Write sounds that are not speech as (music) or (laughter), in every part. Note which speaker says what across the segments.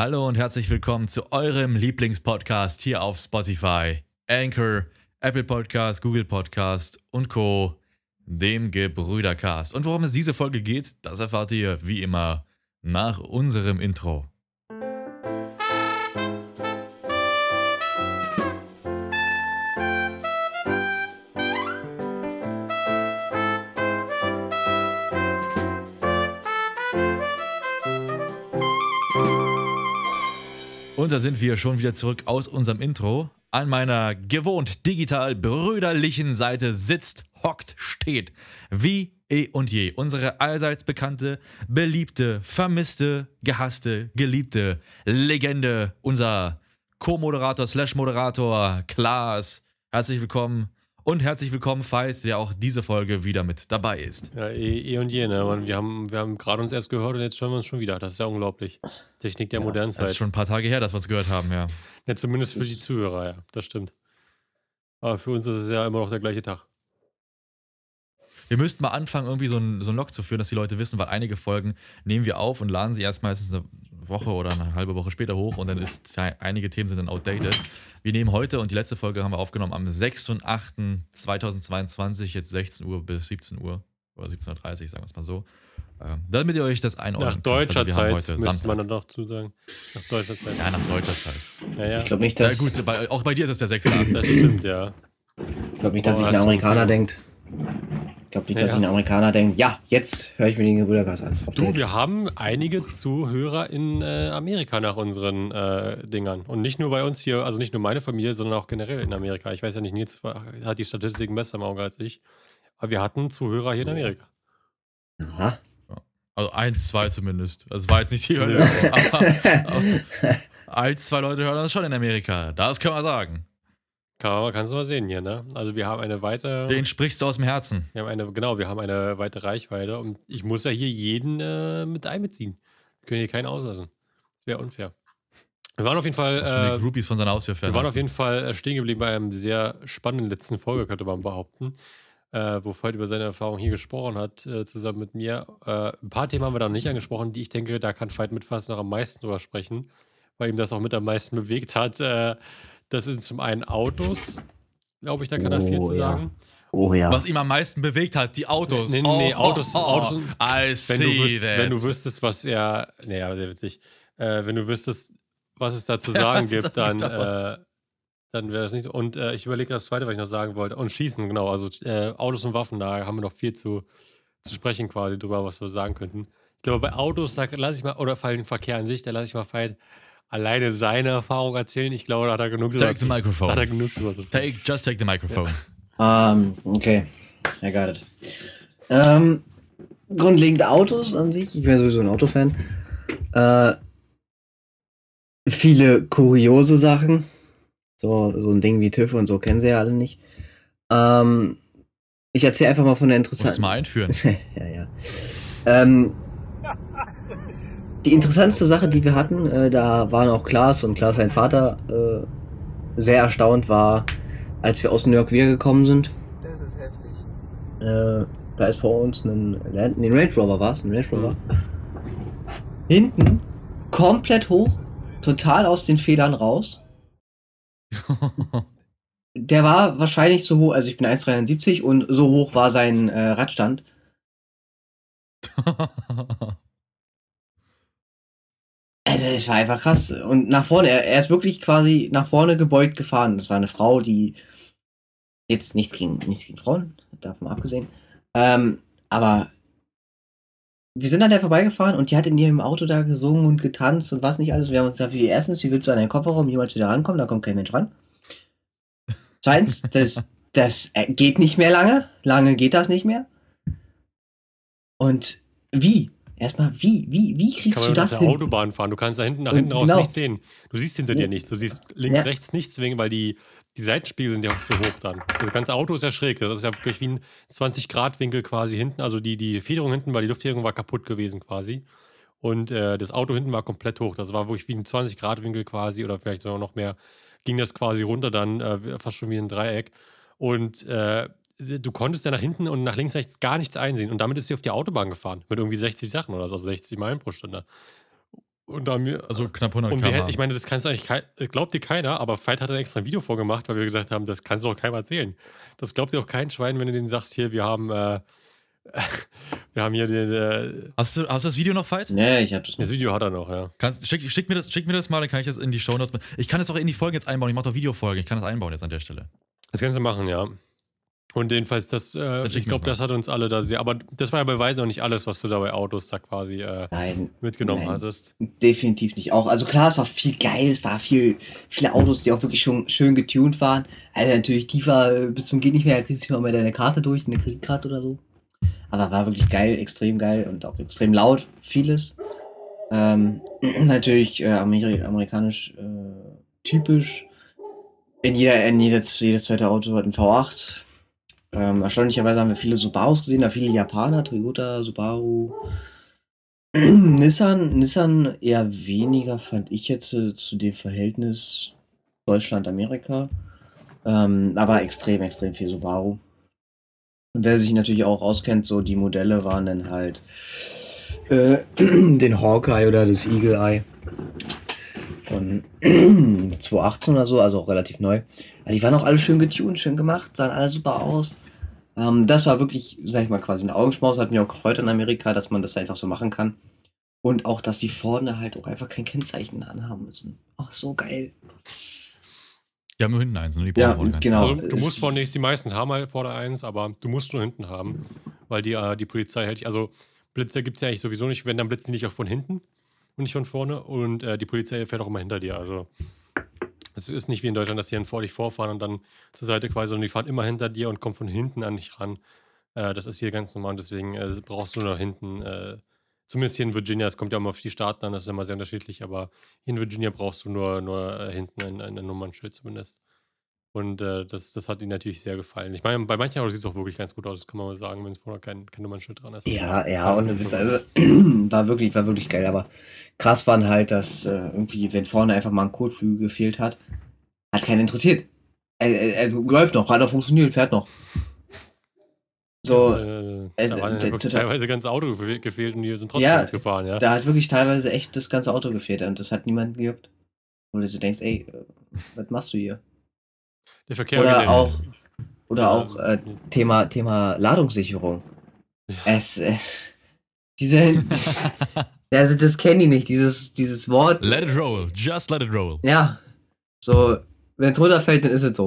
Speaker 1: Hallo und herzlich willkommen zu eurem Lieblingspodcast hier auf Spotify, Anchor, Apple Podcast, Google Podcast und Co., dem Gebrüdercast. Und worum es diese Folge geht, das erfahrt ihr wie immer nach unserem Intro. Und da sind wir schon wieder zurück aus unserem Intro. An meiner gewohnt digital brüderlichen Seite sitzt, hockt, steht, wie eh und je, unsere allseits bekannte, beliebte, vermisste, gehasste, geliebte Legende, unser Co-Moderator slash Moderator Klaas. Herzlich willkommen und herzlich willkommen, Veit, der auch diese Folge wieder mit dabei ist.
Speaker 2: Ja, eh, eh und je, ne? Man, wir haben, wir haben gerade uns erst gehört und jetzt hören wir uns schon wieder. Das ist ja unglaublich. Technik der modernen Zeit.
Speaker 1: Das ist schon ein paar Tage her, dass wir es gehört haben, ja.
Speaker 2: Ja, zumindest für die Zuhörer, ja. Das stimmt. Aber für uns ist es ja immer noch der gleiche Tag.
Speaker 1: Wir müssten mal anfangen, irgendwie so ein, so ein Log zu führen, dass die Leute wissen, weil einige Folgen nehmen wir auf und laden sie erst meistens eine Woche oder eine halbe Woche später hoch und dann ist ja, einige Themen sind dann outdated. Wir nehmen heute und die letzte Folge haben wir aufgenommen am 6.8.2022, jetzt 16 Uhr bis 17 Uhr oder 17.30 Uhr, sagen wir es mal so. Ähm, damit ihr euch das einordnen
Speaker 2: Nach deutscher also Zeit, heute müsste man dann doch zu sagen. Nach deutscher Zeit.
Speaker 1: Ja, nach deutscher Zeit.
Speaker 2: Ja, ja.
Speaker 3: Ich glaube nicht, dass.
Speaker 1: Ja, gut, bei, auch bei dir ist es der 6.8.
Speaker 2: Das stimmt, ja.
Speaker 3: Ich glaube nicht, dass
Speaker 2: Oh,
Speaker 3: sich ein
Speaker 2: hast du
Speaker 3: Amerikaner denkt. Ich glaube nicht, dass
Speaker 2: Ja.
Speaker 3: sich ein Amerikaner denkt, ja, jetzt höre ich mir den Gebrüdergas an.
Speaker 2: Du,
Speaker 3: Date.
Speaker 2: wir haben einige Zuhörer in äh, Amerika nach unseren äh, Dingern. Und nicht nur bei uns hier, also nicht nur meine Familie, sondern auch generell in Amerika. Ich weiß ja nicht, Nils hat die Statistiken besser im Auge als ich. Aber wir hatten Zuhörer hier in Amerika.
Speaker 3: Aha.
Speaker 1: Also eins, zwei zumindest. Also es war jetzt nicht die Hölle. aber, (laughs) (laughs) aber eins, zwei Leute hören das schon in Amerika. Das können wir sagen.
Speaker 2: Kann man, kannst du mal sehen hier, ne? Also wir haben eine weite,
Speaker 1: Den sprichst du aus dem Herzen.
Speaker 2: wir haben eine, genau, wir haben eine weite Reichweite und ich muss ja hier jeden äh, mit einbeziehen. Wir können hier keinen auslassen. Das wäre unfair. Wir waren auf jeden Fall,
Speaker 1: Das sind die
Speaker 2: äh,
Speaker 1: Groupies von seiner Haustür
Speaker 2: wir waren auf jeden Fall äh, stehen geblieben bei einem sehr spannenden letzten Folge, könnte man behaupten, äh, wo Veit über seine Erfahrung hier gesprochen hat, äh, zusammen mit mir. Äh, ein paar Themen haben wir da noch nicht angesprochen, die ich denke, da kann Veit mit fast noch am meisten drüber sprechen, weil ihm das auch mit am meisten bewegt hat. Das sind zum einen Autos, glaube ich, da kann er viel
Speaker 3: Oh,
Speaker 2: zu
Speaker 3: ja.
Speaker 2: sagen.
Speaker 3: Oh ja.
Speaker 1: Was ihm am meisten bewegt hat, die Autos.
Speaker 2: Nee, nee, nee, Autos- Autos-
Speaker 1: I
Speaker 2: Wenn
Speaker 1: see
Speaker 2: du, wüsst,
Speaker 1: that.
Speaker 2: wenn du wüsstest, was er. Naja, sehr witzig. Äh, wenn du wüsstest, was es da zu (laughs) sagen gibt,
Speaker 1: dann
Speaker 2: äh, dann wäre das nicht. so. Und äh, ich überlege das zweite, was ich noch sagen wollte. Und Schießen, genau. Also äh, Autos und Waffen, da haben wir noch viel zu, zu sprechen quasi drüber, was wir sagen könnten. Ich glaube, bei Autos, da lasse ich mal, oder vor allem Verkehr an sich, da lasse ich mal Veit alleine seine Erfahrung erzählen. Ich glaube, da hat er genug
Speaker 1: Take the
Speaker 2: zu- Da hat er
Speaker 1: microphone.
Speaker 2: genug drüber
Speaker 1: Take, just take the microphone.
Speaker 3: Ähm, okay. I got it. Ähm, grundlegend Autos an sich. Ich bin ja sowieso ein Autofan. Äh, viele kuriose Sachen. So, so ein Ding wie TÜV und so kennen sie ja alle nicht. Ähm, ich erzähle einfach mal von der interessanten.
Speaker 1: mal einführen. (laughs)
Speaker 3: ja, ja. Ähm, die interessanteste Sache, die wir hatten, äh, da waren auch Klaas und Klaas sein Vater äh, sehr erstaunt war, als wir aus New York wiedergekommen sind.
Speaker 4: Das ist heftig.
Speaker 3: Äh, da ist vor uns ein, Land, nee, Range Rover war es, ein Range Rover. Hinten komplett hoch, total aus den Federn raus. (laughs) Der war wahrscheinlich so hoch, also ich bin 1,73 und so hoch war sein äh, Radstand. (laughs) Also es war einfach krass. Und nach vorne, er, er ist wirklich quasi nach vorne gebeugt gefahren. Das war eine Frau, die jetzt nichts gegen, nichts gegen Frauen, davon abgesehen. Ähm, aber wir sind an der vorbeigefahren und die hat in ihrem Auto da gesungen und getanzt und was nicht alles. Wir haben uns gesagt, wie erstens, wie willst du an deinen Kofferraum jemals wieder rankommen? Da kommt kein Mensch ran. (laughs) Zweitens, das, das geht nicht mehr lange. Lange geht das nicht mehr. Und wie? Erstmal, wie, wie, wie kriegst
Speaker 2: Kann
Speaker 3: du
Speaker 2: man
Speaker 3: das
Speaker 2: mit der
Speaker 3: hin?
Speaker 2: Autobahn fahren. Du kannst da hinten nach hinten raus
Speaker 3: genau.
Speaker 2: nichts sehen. Du siehst hinter dir nichts. Du siehst links,
Speaker 3: Ja.
Speaker 2: rechts nichts, wegen, weil die, die Seitenspiegel sind ja auch zu hoch dann. Das ganze Auto ist ja schräg. Das ist ja wirklich wie ein 20-Grad-Winkel quasi hinten. Also die, die Federung hinten, weil die Luftfederung war kaputt gewesen quasi. Und äh, das Auto hinten war komplett hoch. Das war wirklich wie ein 20-Grad-Winkel quasi oder vielleicht sogar noch mehr. Ging das quasi runter dann, äh, fast schon wie ein Dreieck. Und äh, du konntest ja nach hinten und nach links, rechts gar nichts einsehen. Und damit ist sie auf die Autobahn gefahren. Mit irgendwie 60 Sachen oder so, also 60 Meilen pro Stunde. Und da mir,
Speaker 1: Also knapp 100
Speaker 2: und wir, ich meine, das kannst du eigentlich, äh, glaubt dir keiner, aber Veit hat dann extra ein Video vorgemacht, weil wir gesagt haben, das kannst du auch keinem erzählen. Das glaubt dir auch kein Schwein, wenn du denen sagst, hier, wir haben, äh, (laughs) wir haben hier den, äh,
Speaker 1: hast, du, hast du das Video noch, Fight?
Speaker 3: Nee, ich hab das
Speaker 2: das
Speaker 3: nicht.
Speaker 2: Video hat er noch, ja.
Speaker 1: Kannst, schick, schick, mir das, schick mir das mal, dann kann ich das in die Show Notes. Ich kann das auch in die Folge jetzt einbauen. Ich mache doch Videofolgen. Ich kann das einbauen jetzt an der Stelle.
Speaker 2: Das kannst du machen, ja. Und jedenfalls, das, äh,
Speaker 1: schick
Speaker 2: ich glaube, das hat uns alle da sehr, aber das war ja bei weitem noch nicht alles, was du da bei Autos da quasi äh,
Speaker 3: Nein,
Speaker 2: mitgenommen
Speaker 3: Nein.
Speaker 2: hattest.
Speaker 3: definitiv nicht. Auch, also klar, es war viel geil, es war viel, viele Autos, die auch wirklich schon schön getuned waren. Also natürlich tiefer äh, bis zum geht nicht mehr, da kriegst du nicht mal deine Karte durch, eine Kreditkarte oder so. Aber war wirklich geil, extrem geil und auch extrem laut, vieles. Ähm, (clears throat) natürlich äh, Ameri amerikanisch äh, typisch. In jeder, in jedes, jedes zweite Auto hat ein V8. Ähm, erstaunlicherweise haben wir viele Subarus gesehen, da viele Japaner, Toyota, Subaru. (clears throat) Nissan, Nissan eher weniger, fand ich jetzt äh, zu dem Verhältnis Deutschland-Amerika. Ähm, aber extrem, extrem viel Subaru. Und wer sich natürlich auch auskennt, so die Modelle waren dann halt äh, (clears throat) den Hawkeye oder das Eagle Eye von (clears throat) 2018 oder so, also auch relativ neu. Aber die waren auch alle schön getuned, schön gemacht, sahen alle super aus. Ähm, das war wirklich, sag ich mal, quasi ein Augenschmaus. Hat mich auch gefreut in Amerika, dass man das einfach so machen kann. Und auch, dass die vorne halt auch einfach kein Kennzeichen anhaben müssen. Ach, so geil.
Speaker 1: Die haben nur hinten eins, ne? Die
Speaker 3: Ja,
Speaker 1: brauchen vorne
Speaker 3: genau.
Speaker 2: Also, du
Speaker 3: es-
Speaker 2: musst vorne nicht, die meisten haben halt vorne eins, aber du musst nur hinten haben, weil die, äh, die Polizei hält, also Blitzer gibt es ja eigentlich sowieso nicht, wenn, dann blitzen die nicht auch von hinten und nicht von vorne und äh, die Polizei fährt auch immer hinter dir, also es ist nicht wie in Deutschland, dass die dann vor dich vorfahren und dann zur Seite quasi, sondern die fahren immer hinter dir und kommen von hinten an dich ran. Äh, das ist hier ganz normal deswegen äh, brauchst du nur hinten, äh, zumindest hier in Virginia, es kommt ja immer auf die Staaten an, das ist immer sehr unterschiedlich, aber hier in Virginia brauchst du nur, nur äh, hinten ein, ein Nummernschild zumindest. Und äh, das, das hat ihnen natürlich sehr gefallen. Ich meine, bei manchen Autos sieht es auch wirklich ganz gut aus, das kann man mal sagen, wenn es vorne kein, kein Nummernschild dran ist.
Speaker 3: Ja, ja, ohne Witz. Also, (clears throat) war wirklich, war wirklich geil. Aber krass waren halt, dass äh, irgendwie, wenn vorne einfach mal ein Kotflügel gefehlt hat, hat keinen interessiert. Er, er, er läuft noch, hat noch funktioniert, fährt noch. So,
Speaker 2: äh,
Speaker 3: es-
Speaker 2: da waren ja teilweise ganz Auto gefe- gefehlt und die sind trotzdem
Speaker 3: Ja,
Speaker 2: mitgefahren, ja.
Speaker 3: da hat wirklich teilweise echt das ganze Auto gefehlt und das hat niemanden gejuckt. Wo du denkst, ey, äh, was machst du hier?
Speaker 2: Der Verkehr
Speaker 3: Oder auch, oder
Speaker 2: Ja,
Speaker 3: auch äh, Thema, Thema Ladungssicherung. Es, es diese, (laughs) also das kennen die nicht, dieses, dieses Wort.
Speaker 1: Let it roll. Just let it roll.
Speaker 3: Ja, so, wenn es runterfällt, dann ist es so.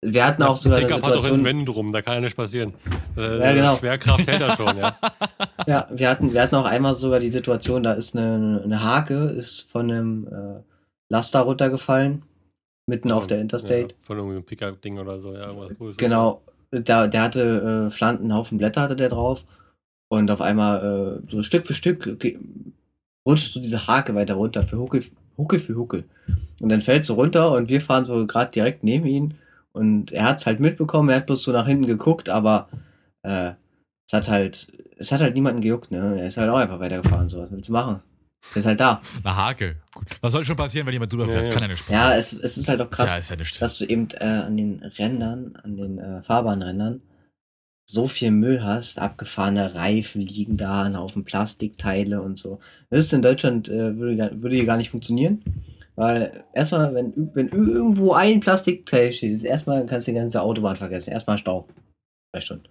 Speaker 3: Wir hatten auch sogar eine
Speaker 2: Pickup hat doch
Speaker 3: Situation.
Speaker 2: Wänden drum, da kann ja nichts passieren. Äh,
Speaker 3: Ja, genau.
Speaker 2: Schwerkraft hält er schon, ja. (laughs)
Speaker 3: Ja, wir hatten, wir hatten auch einmal sogar die Situation, da ist eine, eine Hake, ist von einem äh, Laster runtergefallen, mitten auf der Interstate.
Speaker 2: Ja, von irgendeinem Pickup-Ding oder so, ja, irgendwas Größeres.
Speaker 3: Genau, da, der hatte äh, Flanten, einen Haufen Blätter hatte der drauf. Und auf einmal, äh, so Stück für Stück, rutscht so diese Hake weiter runter, für Huckel, Huckel für Huckel. Und dann fällt so runter und wir fahren so gerade direkt neben ihn. Und er hat's halt mitbekommen, er hat bloß so nach hinten geguckt, aber äh, es hat halt, es hat halt niemanden gejuckt, ne? Er ist halt auch einfach weitergefahren, so, was willst du machen? Der ist halt da.
Speaker 1: Eine Hake. Gut. Was soll schon passieren, wenn jemand drüber
Speaker 2: Ja,
Speaker 1: fährt?
Speaker 2: ja.
Speaker 1: Kann ja nicht
Speaker 3: Ja,
Speaker 1: passieren.
Speaker 3: es, es ist halt auch
Speaker 1: ja,
Speaker 3: krass.
Speaker 1: ist ja nicht.
Speaker 3: dass du eben äh, an den Rändern, an den äh, Fahrbahnrändern so viel Müll hast, abgefahrene Reifen liegen da, ein Haufen Plastikteile und so. Das ist in Deutschland äh, würde, würde hier gar nicht funktionieren, weil erstmal, wenn, wenn irgendwo ein Plastikteil steht, ist erstmal kannst du die ganze Autobahn vergessen. Erstmal Stau. Zwei Stunden.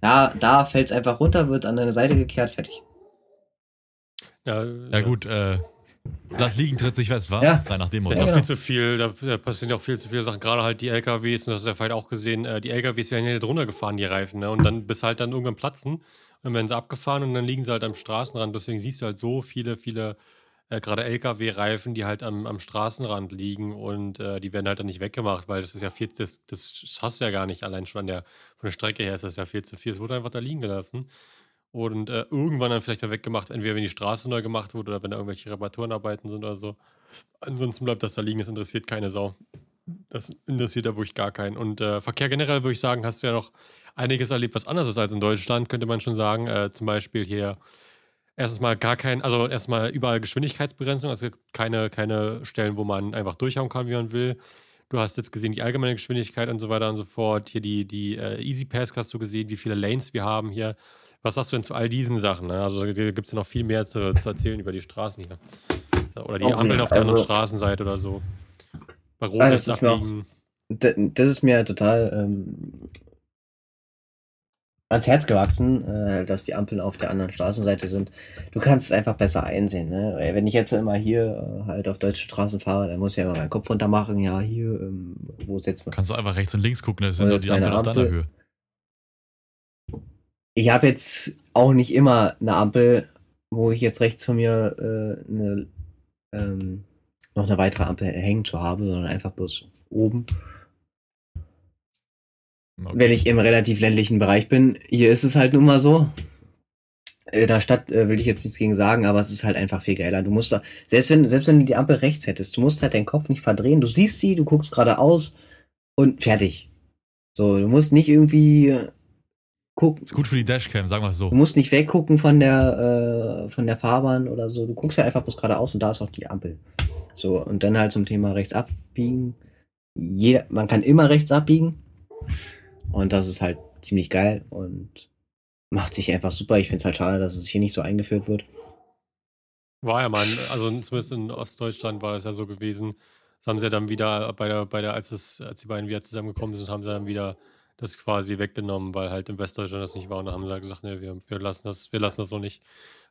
Speaker 3: Da, da fällt es einfach runter, wird an der Seite gekehrt, fertig.
Speaker 2: Ja,
Speaker 1: Ja, gut, äh, lass liegen, tritt sich fest, wa?
Speaker 3: Ja.
Speaker 1: Frei nach dem
Speaker 2: Da
Speaker 1: Motto.
Speaker 2: ist
Speaker 3: Ja,
Speaker 2: auch
Speaker 3: genau.
Speaker 2: viel zu viel, da, da passieren auch viel zu viele Sachen, gerade halt die LKWs, und das hast du ja vielleicht auch gesehen, äh, die LKWs werden ja drunter gefahren, die Reifen, ne? Und dann bis halt dann irgendwann platzen und dann werden sie abgefahren und dann liegen sie halt am Straßenrand. Deswegen siehst du halt so viele, viele, äh, gerade LKW-Reifen, die halt am, am Straßenrand liegen und äh, die werden halt dann nicht weggemacht, weil das ist ja viel, das, das hast du ja gar nicht, allein schon an der, von der Strecke her ist das ja viel zu viel. Es wurde einfach da liegen gelassen. Und äh, irgendwann dann vielleicht mal weggemacht, entweder wenn die Straße neu gemacht wurde oder wenn da irgendwelche Reparaturenarbeiten sind oder so. Ansonsten bleibt das da liegen, das interessiert keine Sau. Das interessiert da wirklich gar keinen. Und äh, Verkehr generell würde ich sagen, hast du ja noch einiges erlebt, was anders ist als in Deutschland, könnte man schon sagen. Äh, zum Beispiel hier erstens mal gar kein, also erstmal überall Geschwindigkeitsbegrenzung, also keine, keine Stellen, wo man einfach durchhauen kann, wie man will. Du hast jetzt gesehen die allgemeine Geschwindigkeit und so weiter und so fort. Hier die, die äh, Easy Pass hast du gesehen, wie viele Lanes wir haben hier. Was sagst du denn zu all diesen Sachen? Ne? Also da gibt es ja noch viel mehr zu, zu, erzählen über die Straßen hier. Oder die
Speaker 3: Oh,
Speaker 2: Ampeln
Speaker 3: ja,
Speaker 2: auf der anderen
Speaker 3: also-
Speaker 2: Straßenseite oder so. Bei Rot
Speaker 3: Ah, das
Speaker 2: ist
Speaker 3: mir auch- Das ist mir total ähm, ans Herz gewachsen, äh, dass die Ampeln auf der anderen Straßenseite sind. Du kannst es einfach besser einsehen. Ne? Wenn ich jetzt immer hier äh, halt auf deutsche Straßen fahre, dann muss ich ja immer meinen Kopf runter machen. Ja, hier, ähm, wo setzt man?
Speaker 1: Kannst du einfach rechts und links gucken, das sind die Ampeln auf deiner
Speaker 3: Ampel-
Speaker 1: Höhe.
Speaker 3: Ich habe jetzt auch nicht immer eine Ampel, wo ich jetzt rechts von mir äh, eine, ähm, noch eine weitere Ampel hängen zu habe, sondern einfach bloß oben.
Speaker 1: Okay.
Speaker 3: wenn ich im relativ ländlichen Bereich bin. Hier ist es halt nun mal so. In der Stadt äh, will ich jetzt nichts gegen sagen, aber es ist halt einfach viel geiler. Du musst da, selbst wenn, selbst wenn du die Ampel rechts hättest, du musst halt deinen Kopf nicht verdrehen. Du siehst sie, du guckst geradeaus und fertig. So, du musst nicht irgendwie gucken.
Speaker 1: Ist gut für die Dashcam, sagen wir es so.
Speaker 3: Du musst nicht weggucken von der, äh, von der Fahrbahn oder so. Du guckst halt einfach bloß geradeaus und da ist auch die Ampel. So, und dann halt zum Thema rechts abbiegen. Jeder, man kann immer rechts abbiegen. Und das ist halt ziemlich geil und macht sich einfach super. Ich finde es halt schade, dass es hier nicht so eingeführt wird.
Speaker 2: War ja mal, also zumindest in Ostdeutschland war das ja so gewesen. Das haben sie ja dann wieder bei der, bei der, als es, als die beiden wieder zusammengekommen sind, haben sie dann wieder das quasi weggenommen, weil halt in Westdeutschland das nicht war. Und dann haben sie halt gesagt, ne, wir, wir lassen das, wir lassen das so nicht,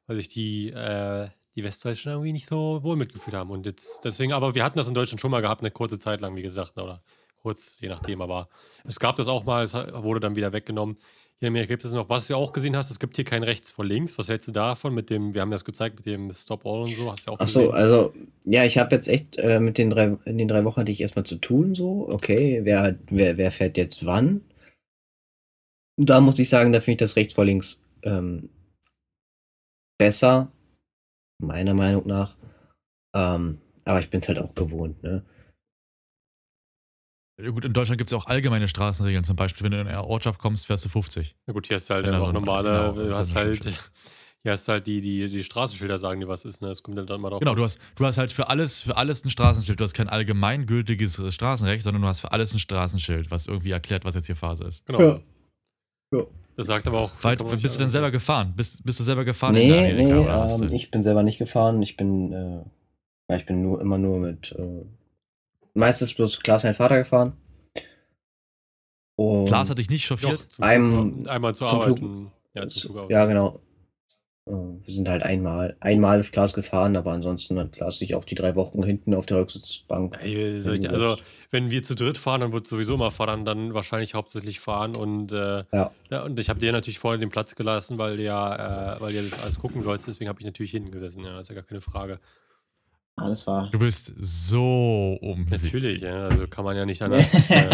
Speaker 2: weil sich die, äh, die Westdeutschen irgendwie nicht so wohl mitgefühlt haben. Und jetzt deswegen, aber wir hatten das in Deutschland schon mal gehabt, eine kurze Zeit lang, wie gesagt, oder kurz, je nachdem, aber es gab das auch mal, es wurde dann wieder weggenommen. Hier in Amerika gibt es noch, was du ja auch gesehen hast, es gibt hier kein rechts vor links. Was hältst du davon mit dem, wir haben das gezeigt, mit dem Stop All und so, hast du ja auch
Speaker 3: Ach so,
Speaker 2: gesehen.
Speaker 3: also, ja, ich habe jetzt echt äh, mit den drei, in den drei Wochen hatte ich erstmal zu tun, so, okay, wer, wer, wer fährt jetzt wann? Da muss ich sagen, da finde ich das rechts vor links ähm, besser, meiner Meinung nach. Ähm, aber ich bin es halt auch gewohnt, ne?
Speaker 1: Ja, gut, in Deutschland gibt es ja auch allgemeine Straßenregeln. Zum Beispiel, wenn du in eine Ortschaft kommst, fährst du 50.
Speaker 2: Na gut, hier hast du halt einfach
Speaker 1: so
Speaker 2: normale,
Speaker 1: genau,
Speaker 2: du hast halt, (laughs) hier hast du halt die, die, die Straßenschilder sagen dir, was ist, ne? Das kommt dann mal drauf.
Speaker 1: Genau, du hast, du hast halt für alles, für alles ein Straßenschild. Du hast kein allgemeingültiges Straßenrecht, sondern du hast für alles ein Straßenschild, was irgendwie erklärt, was jetzt hier Phase ist.
Speaker 2: Genau.
Speaker 3: Ja. Ja.
Speaker 2: Das sagt aber auch.
Speaker 1: Weit, bist du denn selber gefahren? Bist, bist du selber gefahren
Speaker 3: Nee,
Speaker 1: in Amerika?
Speaker 3: nee,
Speaker 1: oder hast
Speaker 3: ähm,
Speaker 1: du-
Speaker 3: ich bin selber nicht gefahren. Ich bin, äh, ja, ich bin nur immer nur mit, äh, meistens bloß Klaas sein Vater gefahren. Und
Speaker 1: Klaas hat dich nicht chauffiert?
Speaker 2: Doch, zum
Speaker 3: Einem-
Speaker 2: Flug, einmal zur
Speaker 3: zum
Speaker 2: Arbeit.
Speaker 3: Flug-
Speaker 2: Ja, zum Flug.
Speaker 3: Ja, genau. Äh, Wir sind halt einmal, einmal ist Klaas gefahren, aber ansonsten hat Klaas sich auch die drei Wochen hinten auf der Rücksitzbank.
Speaker 2: Ich, also, wenn wir zu dritt fahren, dann wird sowieso immer fahren, dann wahrscheinlich hauptsächlich fahren und, äh,
Speaker 3: Ja.
Speaker 2: ja, und ich habe dir natürlich vorne den Platz gelassen, weil du ja, äh, weil du ja das alles gucken sollst, deswegen habe ich natürlich hinten gesessen, ja, ist ja gar keine Frage.
Speaker 3: Alles war.
Speaker 1: Du bist so umsichtig.
Speaker 2: Natürlich, ja, also kann man ja nicht anders, (laughs) äh,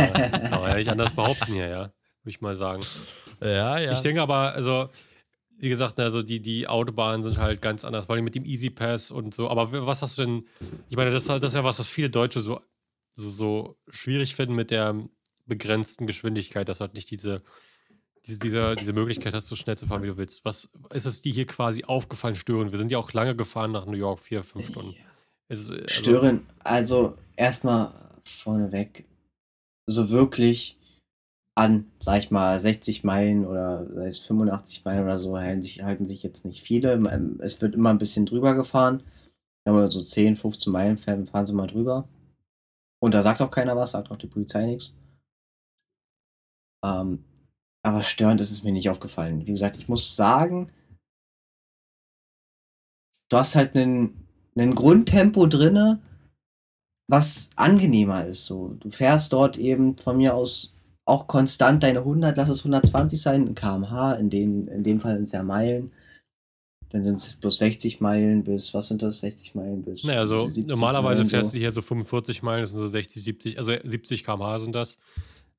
Speaker 2: kann man ja nicht anders behaupten hier, ja, würde ich mal sagen.
Speaker 1: Ja, ja.
Speaker 2: Ich denke aber, also, wie gesagt, also die, die Autobahnen sind halt ganz anders, vor allem mit dem Easy Pass und so. Aber was hast du denn? Ich meine, das, ist halt- das ist ja was, was viele Deutsche so, so, so schwierig finden mit der begrenzten Geschwindigkeit, dass du halt nicht diese, diese, diese, diese Möglichkeit hast, so schnell zu fahren, wie du willst. Was ist es dir hier quasi aufgefallen, störend? Wir sind ja auch lange gefahren nach New York, vier, fünf Stunden. Ist, also,
Speaker 3: Stören, also erstmal vorneweg, so wirklich an, sag ich mal, 60 Meilen oder sei es 85 Meilen oder so, halten sich, halten sich jetzt nicht viele. Ähm, Es wird immer ein bisschen drüber gefahren. Wenn wir so 10, 15 Meilen fahren, fahren sie mal drüber. Und da sagt auch keiner was, sagt auch die Polizei nichts. Ähm, aber störend ist es mir nicht aufgefallen. Wie gesagt, ich muss sagen, du hast halt einen, einen Grundtempo drinne, was angenehmer ist. So, du fährst dort eben von mir aus auch konstant deine 100, lass es 120 sein, in kmh, in, den, in dem Fall sind es ja Meilen. Dann sind es bloß 60 Meilen bis, was sind das, 60 Meilen bis.
Speaker 2: Naja, so
Speaker 3: 70
Speaker 2: normalerweise fährst
Speaker 3: so.
Speaker 2: du hier so 45 Meilen, das sind so 60, 70, also 70 km/h sind das.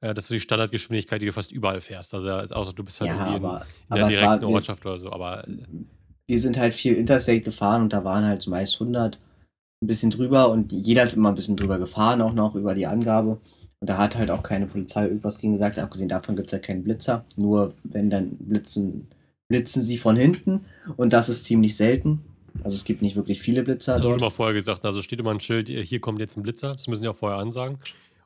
Speaker 2: Äh, Das ist so die Standardgeschwindigkeit, die du fast überall fährst. Also, außer du bist halt
Speaker 3: Ja,
Speaker 2: irgendwie in,
Speaker 3: aber,
Speaker 2: in der
Speaker 3: aber es war,
Speaker 2: direkten
Speaker 3: wir,
Speaker 2: Ortschaft oder so. Aber äh,
Speaker 3: wir sind halt viel Interstate gefahren und da waren halt meist 100, ein bisschen drüber und jeder ist immer ein bisschen drüber gefahren, auch noch über die Angabe. Und da hat halt auch keine Polizei irgendwas gegen gesagt. Abgesehen davon gibt es ja keinen Blitzer. Nur wenn dann blitzen, blitzen sie von hinten und das ist ziemlich selten. Also es gibt nicht wirklich viele Blitzer
Speaker 2: das wurde
Speaker 3: dort.
Speaker 2: immer vorher gesagt, also steht immer ein Schild, hier kommt jetzt ein Blitzer. Das müssen die auch vorher ansagen.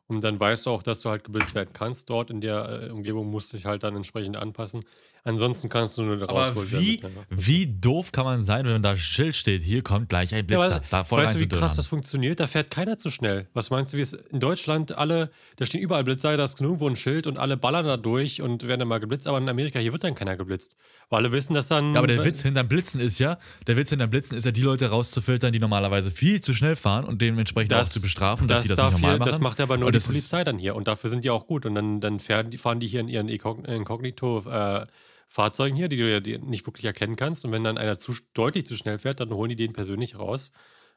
Speaker 2: Und dann weißt du auch, dass du halt geblitzt werden kannst dort in der äh, Umgebung, musst dich halt dann entsprechend anpassen. Ansonsten kannst du nur
Speaker 1: Aber
Speaker 2: rausholen.
Speaker 1: wie,
Speaker 2: damit, ja.
Speaker 1: wie doof kann man sein, wenn da ein Schild steht, hier kommt gleich ein
Speaker 2: Ja,
Speaker 1: Blitzer,
Speaker 2: aber
Speaker 1: da voll
Speaker 2: weißt du, wie krass das funktioniert? Da fährt keiner zu schnell. Was meinst du, wie es in Deutschland alle, da stehen überall Blitzer, da ist nirgendwo ein Schild und alle ballern da durch und werden dann mal geblitzt, aber in Amerika, hier wird dann keiner geblitzt. Weil alle wissen, dass dann.
Speaker 1: Ja, aber der Witz hinterm Blitzen ist ja, der Witz hinterm Blitzen ist ja, die Leute rauszufiltern, die normalerweise viel zu schnell fahren und dementsprechend auch zu bestrafen, dass sie das nicht normal
Speaker 2: hier,
Speaker 1: machen.
Speaker 2: Das macht aber nur die
Speaker 1: das
Speaker 2: Polizei dann hier und dafür sind die auch gut. Und dann, dann fahren, die, fahren die hier in ihren Incog- Inkognito-Fahrzeugen hier, die du ja nicht wirklich erkennen kannst. Und wenn dann einer zu, deutlich zu schnell fährt, dann holen die den persönlich raus.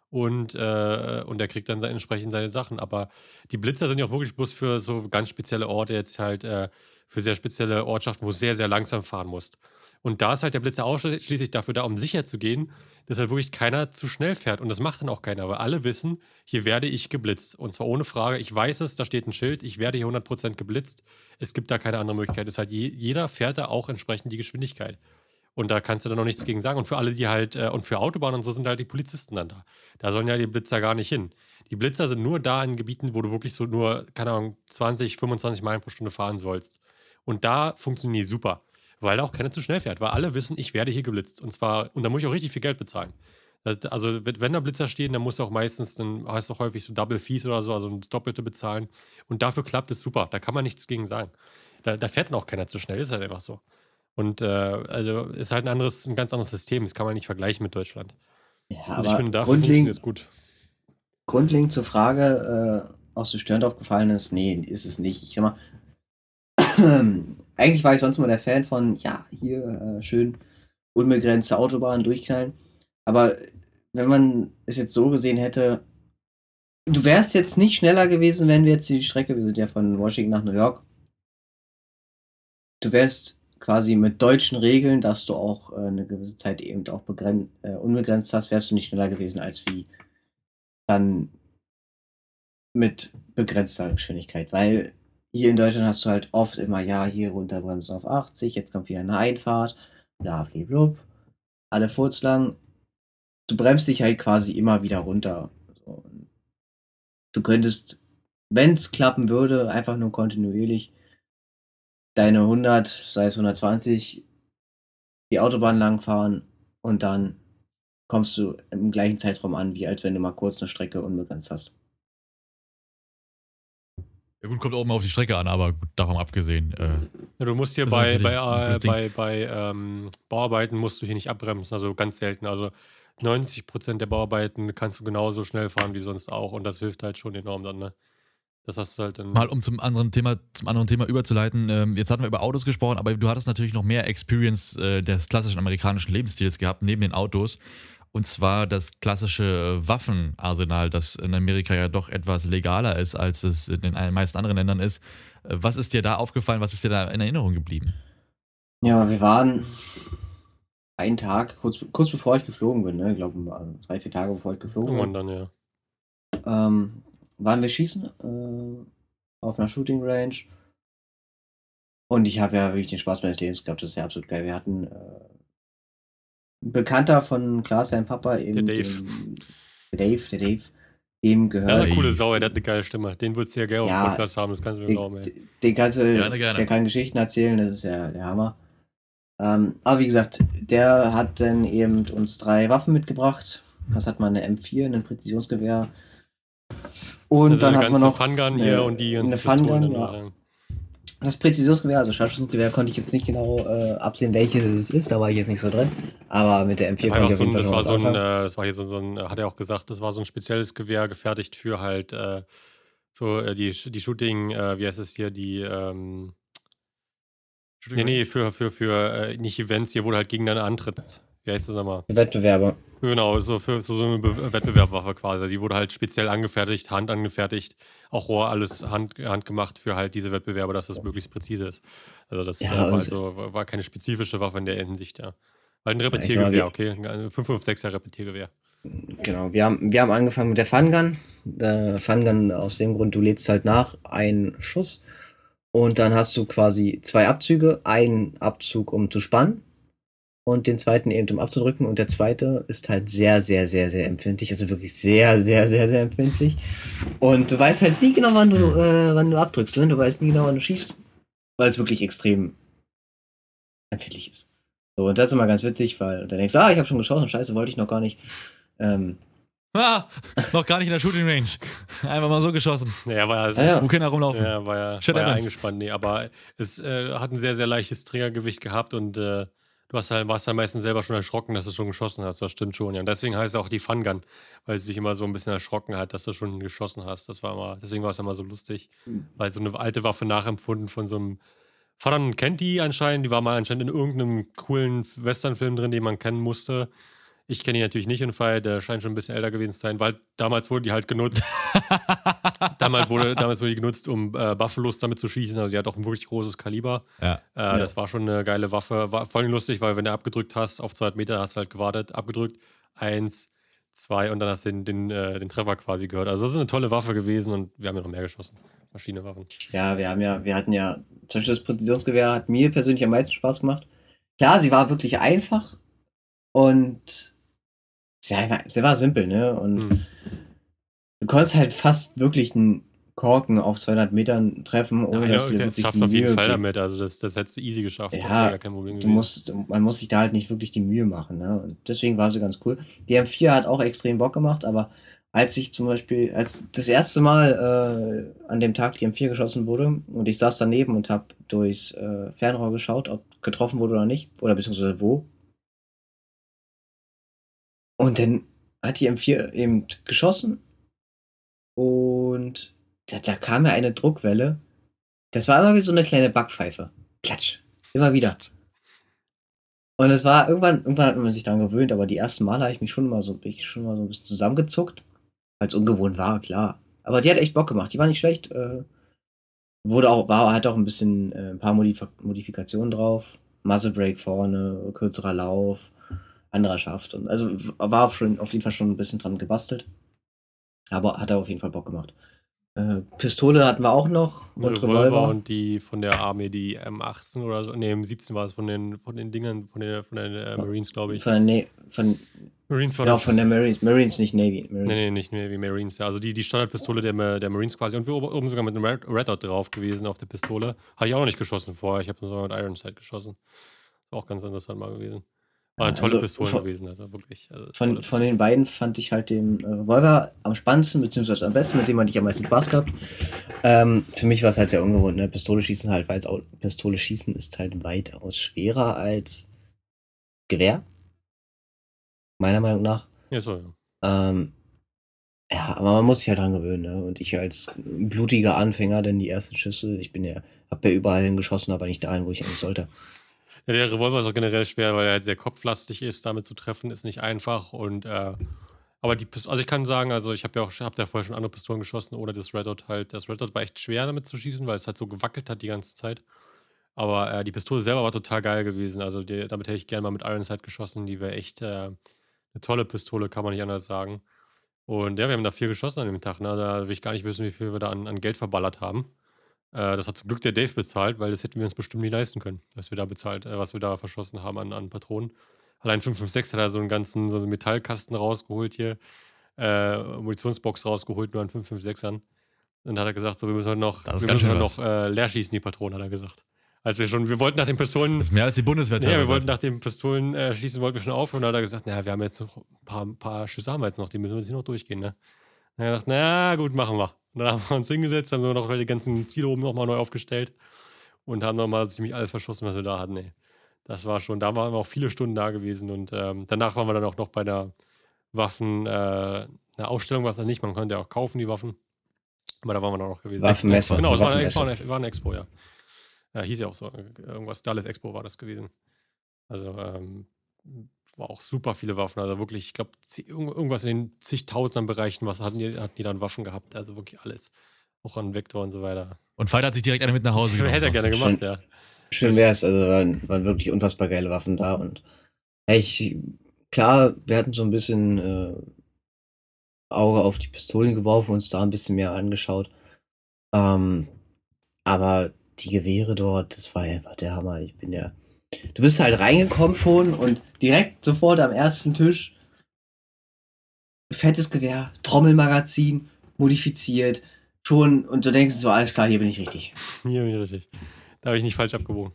Speaker 2: Und, äh, und der kriegt dann entsprechend seine Sachen. Aber die Blitzer sind ja auch wirklich bloß für so ganz spezielle Orte, jetzt halt äh, für sehr spezielle Ortschaften, wo du sehr, sehr langsam fahren musst. Und da ist halt der Blitzer ausschließlich dafür da, um sicher zu gehen, dass halt wirklich keiner zu schnell fährt. Und das macht dann auch keiner, weil alle wissen, hier werde ich geblitzt. Und zwar ohne Frage. Ich weiß es, da steht ein Schild, ich werde hier 100% geblitzt. Es gibt da keine andere Möglichkeit. Ist halt je, jeder fährt da auch entsprechend die Geschwindigkeit. Und da kannst du dann noch nichts gegen sagen. Und für alle, die halt, äh, und für Autobahnen und so sind halt die Polizisten dann da. Da sollen ja die Blitzer gar nicht hin. Die Blitzer sind nur da in Gebieten, wo du wirklich so nur, keine Ahnung, 20, 25 Meilen pro Stunde fahren sollst. Und da funktionieren die super, weil da auch keiner zu schnell fährt, weil alle wissen, ich werde hier geblitzt. Und zwar, und da muss ich auch richtig viel Geld bezahlen. Also, wenn da Blitzer stehen, dann musst du auch meistens, dann heißt es auch häufig so Double Fees oder so, also das Doppelte bezahlen. Und dafür klappt es super. Da kann man nichts gegen sagen. Da, da fährt dann auch keiner zu schnell, ist halt einfach so. Und äh, also ist halt ein anderes, ein ganz anderes System. Das kann man nicht vergleichen mit Deutschland.
Speaker 3: Ja,
Speaker 2: Und
Speaker 3: aber
Speaker 2: ich finde, dafür funktioniert
Speaker 3: grundlegend,
Speaker 2: es gut.
Speaker 3: grundlegend zur Frage, äh, aus dem Störend aufgefallen ist, nee, ist es nicht. Ich sag mal, eigentlich war ich sonst mal der Fan von, ja, hier äh, schön unbegrenzte Autobahnen durchknallen. Aber wenn man es jetzt so gesehen hätte, du wärst jetzt nicht schneller gewesen, wenn wir jetzt die Strecke, wir sind ja von Washington nach New York, du wärst quasi mit deutschen Regeln, dass du auch äh, eine gewisse Zeit eben auch begrenzt, äh, unbegrenzt hast, wärst du nicht schneller gewesen als wie dann mit begrenzter Geschwindigkeit, weil hier in Deutschland hast du halt oft immer, ja, hier runterbremsen auf 80, jetzt kommt wieder eine Einfahrt, bla bla blub, alle furzlang. Du bremst dich halt quasi immer wieder runter. Du könntest, wenn es klappen würde, einfach nur kontinuierlich deine 100, sei es 120, die Autobahn langfahren und dann kommst du im gleichen Zeitraum an, wie als wenn du mal kurz eine Strecke unbegrenzt hast.
Speaker 1: Ja, gut, kommt auch mal auf die Strecke an, aber gut, davon abgesehen. Äh,
Speaker 2: Ja, du musst hier bei, bei, äh, bei, bei ähm, Bauarbeiten musst du hier nicht abbremsen, also ganz selten. Also 90% der Bauarbeiten kannst du genauso schnell fahren wie sonst auch und das hilft halt schon enorm dann, ne? Das hast du halt dann.
Speaker 1: mal um zum anderen Thema, zum anderen Thema überzuleiten. Ähm, jetzt hatten wir über Autos gesprochen, aber du hattest natürlich noch mehr Experience äh, des klassischen amerikanischen Lebensstils gehabt, neben den Autos. Und zwar das klassische Waffenarsenal, das in Amerika ja doch etwas legaler ist, als es in den meisten anderen Ländern ist. Was ist dir da aufgefallen? Was ist dir da in Erinnerung geblieben?
Speaker 3: Ja, wir waren einen Tag, kurz, kurz bevor ich geflogen bin, ne? ich glaube drei, vier Tage bevor ich geflogen bin,
Speaker 2: dann, ja.
Speaker 3: ähm, waren wir schießen äh, auf einer Shooting Range. Und ich habe ja wirklich den Spaß meines Lebens gehabt, das ist ja absolut geil. Wir hatten äh, Bekannter von Klaas, sein Papa, eben
Speaker 2: Der Dave.
Speaker 3: Dem, der Dave, der Dave, dem
Speaker 2: Der ist
Speaker 3: gehört.
Speaker 2: eine coole Sau, ey, der hat eine geile Stimme. Den würdest du ja gerne auf
Speaker 3: Ja,
Speaker 2: Podcast haben, das kannst du mir glauben, ey.
Speaker 3: Den, den kannst du,
Speaker 1: Gerne, gerne.
Speaker 3: der kann Geschichten erzählen, das ist ja der Hammer. Ähm, aber wie gesagt, der hat dann eben uns drei Waffen mitgebracht. Was hat man? Eine M4, ein Präzisionsgewehr. Und
Speaker 2: Also
Speaker 3: dann
Speaker 2: eine
Speaker 3: hat man noch
Speaker 2: Fungun
Speaker 3: eine-
Speaker 2: hier und die ganze
Speaker 3: eine Fungun, ja. Das Präzisionsgewehr, also Scharfschützengewehr, konnte ich jetzt nicht genau äh, absehen, welches es ist. Da war ich jetzt nicht so drin. Aber mit der M4
Speaker 2: Das war,
Speaker 3: konnte ich
Speaker 2: so ein, das war
Speaker 3: was
Speaker 2: so ein, äh, das war hier so, so ein, hat er auch gesagt, das war so ein spezielles Gewehr gefertigt für halt äh, so äh, die, die Shooting, äh, wie heißt es hier, die, ähm, nee, nee, für, für, für äh, nicht Events hier, wo du halt gegeneinander antrittst. Wie heißt das nochmal?
Speaker 3: Wettbewerbe.
Speaker 2: Genau, so für so, so eine Be Wettbewerbwaffe quasi. Die wurde halt speziell angefertigt, Hand angefertigt, auch Rohr, alles hand, handgemacht für halt diese Wettbewerbe, dass das möglichst präzise ist. Also das
Speaker 3: Ja,
Speaker 2: äh, war, also, war keine spezifische Waffe in der Hinsicht, ja. War ein
Speaker 3: mal,
Speaker 2: Repetiergewehr, okay. Ein 556er Repetiergewehr.
Speaker 3: Genau, wir haben, wir haben angefangen mit der Fungun. Der Fungun aus dem Grund, du lädst halt nach, einen Schuss. Und dann hast du quasi zwei Abzüge. Einen Abzug, um zu spannen. Und den zweiten eben, um abzudrücken. Und der zweite ist halt sehr, sehr, sehr, sehr empfindlich. Also wirklich sehr, sehr, sehr, sehr empfindlich. Und du weißt halt nie genau, wann du, äh, wann du abdrückst. Ne? Du weißt nie genau, wann du schießt. Weil es wirklich extrem empfindlich ist. So, und das ist immer ganz witzig, weil dann denkst du, ah, ich habe schon geschossen, scheiße, wollte ich noch gar nicht. Ähm,
Speaker 1: Ah, noch gar nicht in der Shooting Range. Einfach mal so geschossen.
Speaker 2: Naja, war ja,
Speaker 3: Ah, ja.
Speaker 1: Wo Kinder rumlaufen.
Speaker 2: ja, war ja,
Speaker 1: Shit
Speaker 2: war ja eingespannt. Nee, aber es äh, hat ein sehr, sehr leichtes Triggergewicht gehabt und äh, du hast halt, warst ja meistens selber schon erschrocken, dass du schon geschossen hast. Das stimmt schon, ja. Und deswegen heißt es auch die Fun Gun, weil sie sich immer so ein bisschen erschrocken hat, dass du schon geschossen hast. Das war immer, deswegen war es immer so lustig,
Speaker 3: Mhm.
Speaker 2: weil so eine alte Waffe nachempfunden von so einem Vater kennt die anscheinend, die war mal anscheinend in irgendeinem coolen Westernfilm drin, den man kennen musste. Ich kenne die natürlich nicht in Fall, der scheint schon ein bisschen älter gewesen zu sein, weil damals wurde die halt genutzt. (laughs) damals, wurde, damals wurde die genutzt, um äh, Buffalos damit zu schießen. Also die hat auch ein wirklich großes Kaliber.
Speaker 1: Ja.
Speaker 2: Äh, Das war schon eine geile Waffe. War vor allem lustig, weil wenn du abgedrückt hast, auf 200 Meter hast du halt gewartet, abgedrückt, eins, zwei und dann hast du den, den, äh, den Treffer quasi gehört. Also das ist eine tolle Waffe gewesen und wir haben ja noch mehr geschossen. Verschiedene Waffen.
Speaker 3: Ja, wir haben ja, wir hatten ja, zum Beispiel das Präzisionsgewehr hat mir persönlich am meisten Spaß gemacht. Klar, sie war wirklich einfach und sie, einfach, sie war simpel, ne? Und
Speaker 2: Hm.
Speaker 3: du konntest halt fast wirklich einen Korken auf 200 Metern treffen, ohne
Speaker 2: Ja,
Speaker 3: dass du dir
Speaker 2: das schaffst du auf jeden
Speaker 3: Mühe
Speaker 2: Fall
Speaker 3: gibst.
Speaker 2: damit. Also das, das hättest du easy geschafft. das
Speaker 3: Ja,
Speaker 2: wäre ja kein Problem
Speaker 3: Du
Speaker 2: gewesen.
Speaker 3: musst, man muss sich da halt nicht wirklich die Mühe machen, ne? Und deswegen war sie ganz cool. Die M4 hat auch extrem Bock gemacht, aber als ich zum Beispiel, als das erste Mal äh, an dem Tag die M4 geschossen wurde und ich saß daneben und habe durchs äh, Fernrohr geschaut, ob getroffen wurde oder nicht, oder beziehungsweise wo. Und dann hat die M4 eben geschossen und da, da kam ja eine Druckwelle. Das war immer wie so eine kleine Backpfeife. Klatsch. Immer wieder. Und es war irgendwann, irgendwann hat man sich daran gewöhnt, aber die ersten Male habe ich mich schon mal so, ich schon mal so ein bisschen zusammengezuckt, weil es ungewohnt war, klar. Aber die hat echt Bock gemacht, die war nicht schlecht. Äh, wurde auch, war, hat auch ein bisschen, äh, ein paar Modif Modifikationen drauf. Muzzle Break vorne, kürzerer Lauf, anderer Schaft. Und also war auf, schon, auf jeden Fall schon ein bisschen dran gebastelt. Aber hat er auf jeden Fall Bock gemacht. Äh, Pistole hatten wir auch noch und
Speaker 2: Revolver
Speaker 3: Revolver.
Speaker 2: und die von der Armee, die M18 oder so, nee, M17 war es von den, von den Dingern, von, der, von den äh, Marines, glaube ich.
Speaker 3: Von der, ne von,
Speaker 2: Marines war
Speaker 3: ja,
Speaker 2: das.
Speaker 3: von der Marines. Marines, nicht Navy. Marines.
Speaker 2: Nee, nee, nicht wie Marines. Ja. Also die, die Standardpistole der, der Marines quasi. Und wir oben sogar mit einem Red, Red Dot drauf gewesen auf der Pistole. Hatte ich auch noch nicht geschossen vorher. Ich habe sogar mit Iron Sight geschossen. War auch ganz interessant mal gewesen. War eine tolle
Speaker 3: also
Speaker 2: Pistole
Speaker 3: von-
Speaker 2: gewesen, also wirklich. Also
Speaker 3: Von, von den beiden fand ich halt den äh, Revolver am spannendsten, beziehungsweise am besten, mit dem hatte ich am meisten Spaß gehabt. Ähm, für mich war es halt sehr ungewohnt, ne? Pistole schießen halt, weil es auch, Pistole schießen ist halt weitaus schwerer als Gewehr. Meiner Meinung nach.
Speaker 2: Ja, so, ja.
Speaker 3: Ähm, ja, aber man muss sich halt dran gewöhnen, ne? Und ich als blutiger Anfänger, denn die ersten Schüsse, ich bin ja, hab ja überall hingeschossen, aber nicht dahin, wo ich eigentlich sollte.
Speaker 2: Ja, der Revolver ist auch generell schwer, weil er halt sehr kopflastig ist. Damit zu treffen ist nicht einfach. Und äh, aber die Pist also ich kann sagen, also ich habe ja auch, habe ja vorher schon andere Pistolen geschossen oder das Red Dot halt. Das Red Dot war echt schwer damit zu schießen, weil es halt so gewackelt hat die ganze Zeit. Aber äh, die Pistole selber war total geil gewesen. Also die, damit hätte ich gerne mal mit Iron Sight geschossen. Die wäre echt äh, eine tolle Pistole, kann man nicht anders sagen. Und ja, wir haben da viel geschossen an dem Tag. Ne? Da will ich gar nicht wissen, wie viel wir da an, an Geld verballert haben. Äh, das hat zum Glück der Dave bezahlt, weil das hätten wir uns bestimmt nie leisten können, was wir da bezahlt, äh, was wir da verschossen haben an, an Patronen. Allein 556 hat er so einen ganzen so einen Metallkasten rausgeholt hier, äh, Munitionsbox rausgeholt, nur an 556ern. Und da hat er gesagt, so, wir müssen heute noch,
Speaker 1: Das
Speaker 2: wir müssen heute noch äh, leer schießen, die Patronen, hat er gesagt. Als wir schon, wir wollten nach den Pistolen,
Speaker 1: Das ist mehr als die Bundeswehr
Speaker 2: ja, wir wollten nach den Pistolen äh, schießen, wollten wir schon aufhören. Da hat er gesagt, naja, wir haben jetzt noch ein paar, ein paar Schüsse haben wir jetzt noch, die müssen wir jetzt hier noch durchgehen, ne? Dann hat er gesagt, na gut, machen wir. Und dann (laughs) haben wir uns hingesetzt, haben wir noch die ganzen Ziele oben nochmal neu aufgestellt und haben nochmal ziemlich alles verschossen, was wir da hatten, ey. Das war schon, da waren wir auch viele Stunden da gewesen und ähm, danach waren wir dann auch noch bei der Waffen, äh, eine Ausstellung war es dann nicht, man konnte ja auch kaufen, die Waffen. Aber da waren wir dann noch gewesen.
Speaker 3: Waffenmesse.
Speaker 2: Genau, es war war, war eine Expo, ja. ja. Hieß ja auch so, irgendwas, Dallas Expo war das gewesen. Also, ähm, war auch super viele Waffen. Also wirklich, ich glaube, irgendwas in den zigtausendern Bereichen, was hatten die, hatten die dann Waffen gehabt. Also wirklich alles. Auch an Vektor und so weiter.
Speaker 1: Und Fight hat sich direkt eine mit nach Hause genommen. (laughs)
Speaker 2: Hätte er gerne gemacht, ja.
Speaker 3: Schön wär's, also waren, waren wirklich unfassbar geile Waffen da und ich, klar, wir hatten so ein bisschen äh, Auge auf die Pistolen geworfen, uns da ein bisschen mehr angeschaut. Ähm, aber die Gewehre dort, das war einfach der Hammer. Ich bin ja. Du bist halt reingekommen schon und direkt sofort am ersten Tisch fettes Gewehr, Trommelmagazin, modifiziert, schon und du denkst so, alles klar, hier bin ich richtig.
Speaker 2: Hier bin ich richtig. Da habe ich nicht falsch abgewogen.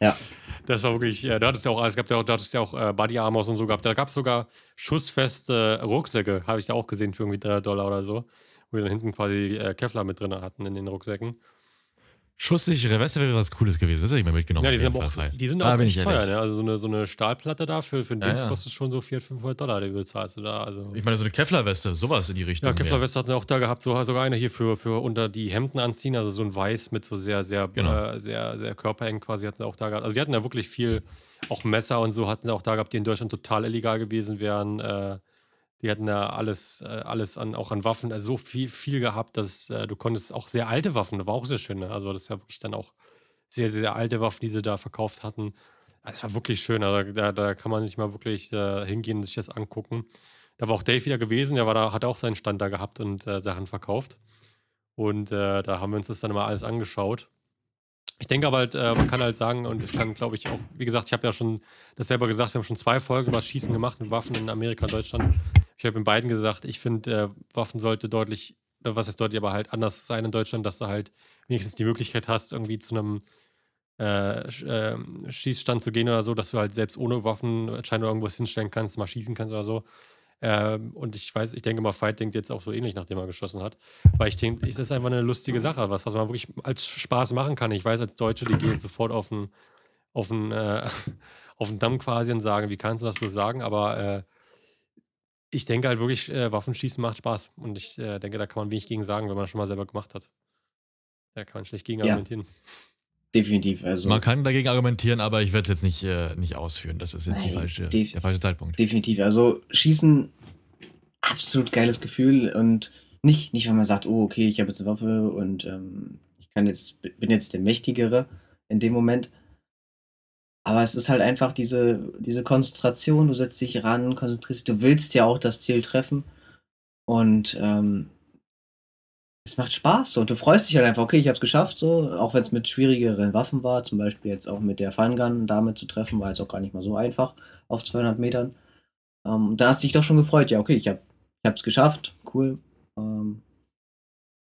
Speaker 3: Ja. (laughs)
Speaker 2: Das war wirklich, ja, da hattest ja auch alles gehabt, da hattest ja auch äh, Body Armors und so gehabt. Da gab es sogar schussfeste Rucksäcke, habe ich da auch gesehen für irgendwie 3 Dollar oder so. Wo wir dann hinten quasi äh, Kevlar mit drin hatten in den Rucksäcken.
Speaker 1: Schusssichere Weste wäre was Cooles gewesen. Das hätte ich mir mitgenommen.
Speaker 2: Ja, die sind auch, die sind
Speaker 1: Da
Speaker 2: auch
Speaker 1: ich
Speaker 2: teuer, ne? Also so eine, so eine Stahlplatte da für, ein
Speaker 1: Ja,
Speaker 2: Dings
Speaker 1: ja.
Speaker 2: kostet schon so 400, 500 Dollar, die bezahlst du da. Also.
Speaker 1: Ich meine, so eine Kevlar-Weste, sowas in die Richtung.
Speaker 2: Ja,
Speaker 1: mehr.
Speaker 2: Kevlar West hatten sie auch da gehabt, so, sogar eine hier für, für unter die Hemden anziehen, also so ein Weiß mit so sehr, sehr,
Speaker 1: Genau.
Speaker 2: äh, sehr, sehr körpereng quasi hatten sie auch da gehabt. Also die hatten da wirklich viel, auch Messer und so hatten sie auch da gehabt, die in Deutschland total illegal gewesen wären. Äh, die hatten da alles, äh, alles an, auch an Waffen, also so viel, viel gehabt, dass äh, du konntest auch sehr alte Waffen, das war auch sehr schön. Ne? Also das ist ja wirklich dann auch sehr, sehr alte Waffen, die sie da verkauft hatten. Es war wirklich schön, also da, da kann man sich mal wirklich äh, hingehen und sich das angucken. Da war auch Dave wieder gewesen, der war da, hat auch seinen Stand da gehabt und äh, Sachen verkauft. Und äh, da haben wir uns das dann mal alles angeschaut. Ich denke aber halt, äh, man kann halt sagen, und das kann, glaube ich, auch, wie gesagt, ich habe ja schon das selber gesagt, wir haben schon zwei Folgen über Schießen gemacht mit Waffen in Amerika und Deutschland. Ich habe in beiden gesagt, ich finde, äh, Waffen sollte deutlich, oder was heißt deutlich, aber halt anders sein in Deutschland, dass du halt wenigstens die Möglichkeit hast, irgendwie zu einem äh, ähm, Schießstand zu gehen oder so, dass du halt selbst ohne Waffenschein oder irgendwas hinstellen kannst, mal schießen kannst oder so. Ähm, und ich weiß, ich denke mal, Fight denkt jetzt auch so ähnlich, nachdem er geschossen hat. Weil ich denke, das ist einfach eine lustige Sache, was, was man wirklich als Spaß machen kann. Ich weiß, als Deutsche, die gehen sofort auf den, auf den, äh, (laughs) auf den Damm quasi und sagen, wie kannst du das bloß sagen? Aber äh, ich denke halt wirklich, äh, Waffenschießen macht Spaß. Und ich äh, denke, da kann man wenig gegen sagen, wenn man das schon mal selber gemacht hat. Da kann man schlecht gegen
Speaker 3: Ja.
Speaker 2: argumentieren.
Speaker 3: Definitiv. Also
Speaker 1: Man kann dagegen argumentieren, aber ich werde es jetzt nicht, äh, nicht ausführen. Das ist jetzt
Speaker 3: Nein,
Speaker 1: falsche, der falsche Zeitpunkt.
Speaker 3: definitiv. Also Schießen, absolut geiles Gefühl und nicht, nicht, wenn man sagt, oh, okay, ich habe jetzt eine Waffe und ähm, ich kann jetzt, bin jetzt der Mächtigere in dem Moment. Aber es ist halt einfach diese, diese Konzentration, du setzt dich ran, konzentrierst, du willst ja auch das Ziel treffen. Und ähm, es macht Spaß und du freust dich halt einfach, okay, ich habe es geschafft, so, auch wenn es mit schwierigeren Waffen war, zum Beispiel jetzt auch mit der Fun Gun damit zu treffen, war jetzt auch gar nicht mal so einfach auf 200 Metern. Ähm, da hast du dich doch schon gefreut, ja, okay, ich habe es geschafft, cool. Ähm,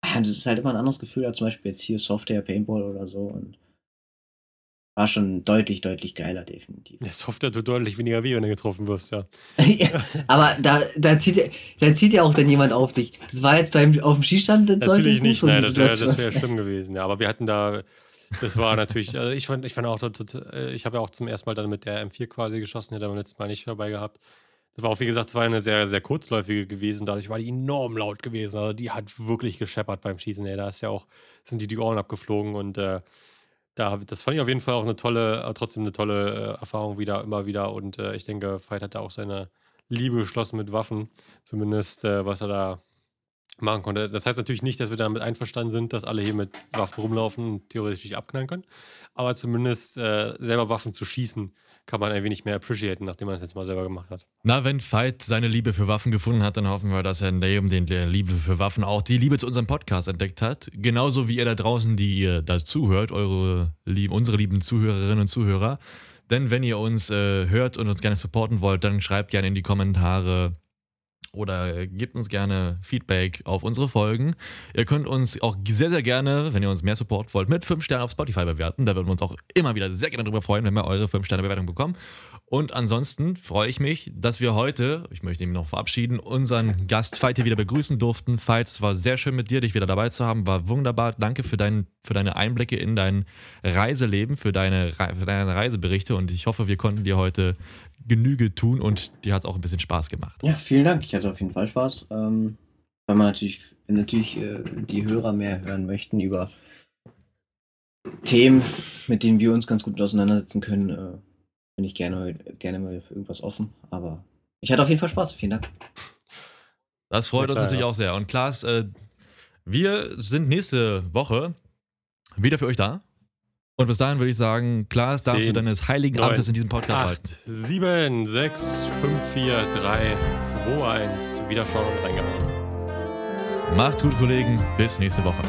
Speaker 3: ja, das ist halt immer ein anderes Gefühl als zum Beispiel jetzt hier Software, Paintball oder so. Und war schon deutlich, deutlich geiler, definitiv.
Speaker 2: Der Software tut deutlich weniger weh, wenn du getroffen wirst, ja. (laughs)
Speaker 3: ja, aber da, da, zieht, ja- da zieht ja auch dann jemand auf dich. Das war jetzt beim, auf dem Schießstand, das
Speaker 2: Natürlich
Speaker 3: nicht so
Speaker 2: nein, das wäre wär schlimm (laughs) gewesen, ja. Aber wir hatten da, das war natürlich, also ich fand, ich fand auch, äh, ich habe ja auch zum ersten Mal dann mit der M4 quasi geschossen, hätte beim letzten Mal nicht dabei gehabt. Das war auch, wie gesagt, es war eine sehr, sehr kurzläufige gewesen, dadurch war die enorm laut gewesen. Also die hat wirklich gescheppert beim Schießen, ey. Da ist ja auch, sind die die Ohren abgeflogen und äh, da, das fand ich auf jeden Fall auch eine tolle, äh, trotzdem eine tolle äh, Erfahrung wieder, immer wieder. Und äh, ich denke, Veit hat da auch seine Liebe geschlossen mit Waffen, zumindest äh, was er da machen konnte. Das heißt natürlich nicht, dass wir damit einverstanden sind, dass alle hier mit Waffen rumlaufen und theoretisch abknallen können. Aber zumindest äh, selber Waffen zu schießen, kann man ein wenig mehr appreciaten, nachdem man es jetzt mal selber gemacht hat.
Speaker 1: Na, wenn Veit seine Liebe für Waffen gefunden hat, dann hoffen wir, dass er neben den Liebe für Waffen auch die Liebe zu unserem Podcast entdeckt hat. Genauso wie ihr da draußen, die ihr da zuhört, eure, lieb, unsere lieben Zuhörerinnen und Zuhörer. Denn wenn ihr uns äh, hört und uns gerne supporten wollt, dann schreibt gerne in die Kommentare oder gebt uns gerne Feedback auf unsere Folgen. Ihr könnt uns auch sehr, sehr gerne, wenn ihr uns mehr Support wollt, mit 5 Sternen auf Spotify bewerten. Da würden wir uns auch immer wieder sehr gerne darüber freuen, wenn wir eure 5 Sterne Bewertung bekommen. Und ansonsten freue ich mich, dass wir heute, ich möchte ihn noch verabschieden, unseren (laughs) Gast Veit hier wieder begrüßen durften. Veit, es war sehr schön mit dir, dich wieder dabei zu haben. War wunderbar. Danke für, dein, für deine Einblicke in dein Reiseleben, für deine, für deine Reiseberichte. Und ich hoffe, wir konnten dir heute Genüge tun und dir hat es auch ein bisschen Spaß gemacht.
Speaker 3: Ja, vielen Dank. Ich hatte auf jeden Fall Spaß. Ähm, wenn man natürlich, wenn natürlich äh, die Hörer mehr hören möchten über Themen, mit denen wir uns ganz gut auseinandersetzen können, äh, bin ich gerne, gerne mal für irgendwas offen. Aber ich hatte auf jeden Fall Spaß. Vielen Dank.
Speaker 1: Das freut
Speaker 2: Ja,
Speaker 1: uns natürlich
Speaker 2: ja.
Speaker 1: auch sehr. Und Klaas, äh, wir sind nächste Woche wieder für euch da. Und bis dahin würde ich sagen, Klaas, darfst du deines heiligen
Speaker 2: neun,
Speaker 1: Amtes in diesem Podcast
Speaker 2: 8,
Speaker 1: halten.
Speaker 2: 7, 6, 5, 4, 3, 2, 1. Wiederschauen und reingehauen.
Speaker 1: Macht's gut, Kollegen. Bis nächste Woche.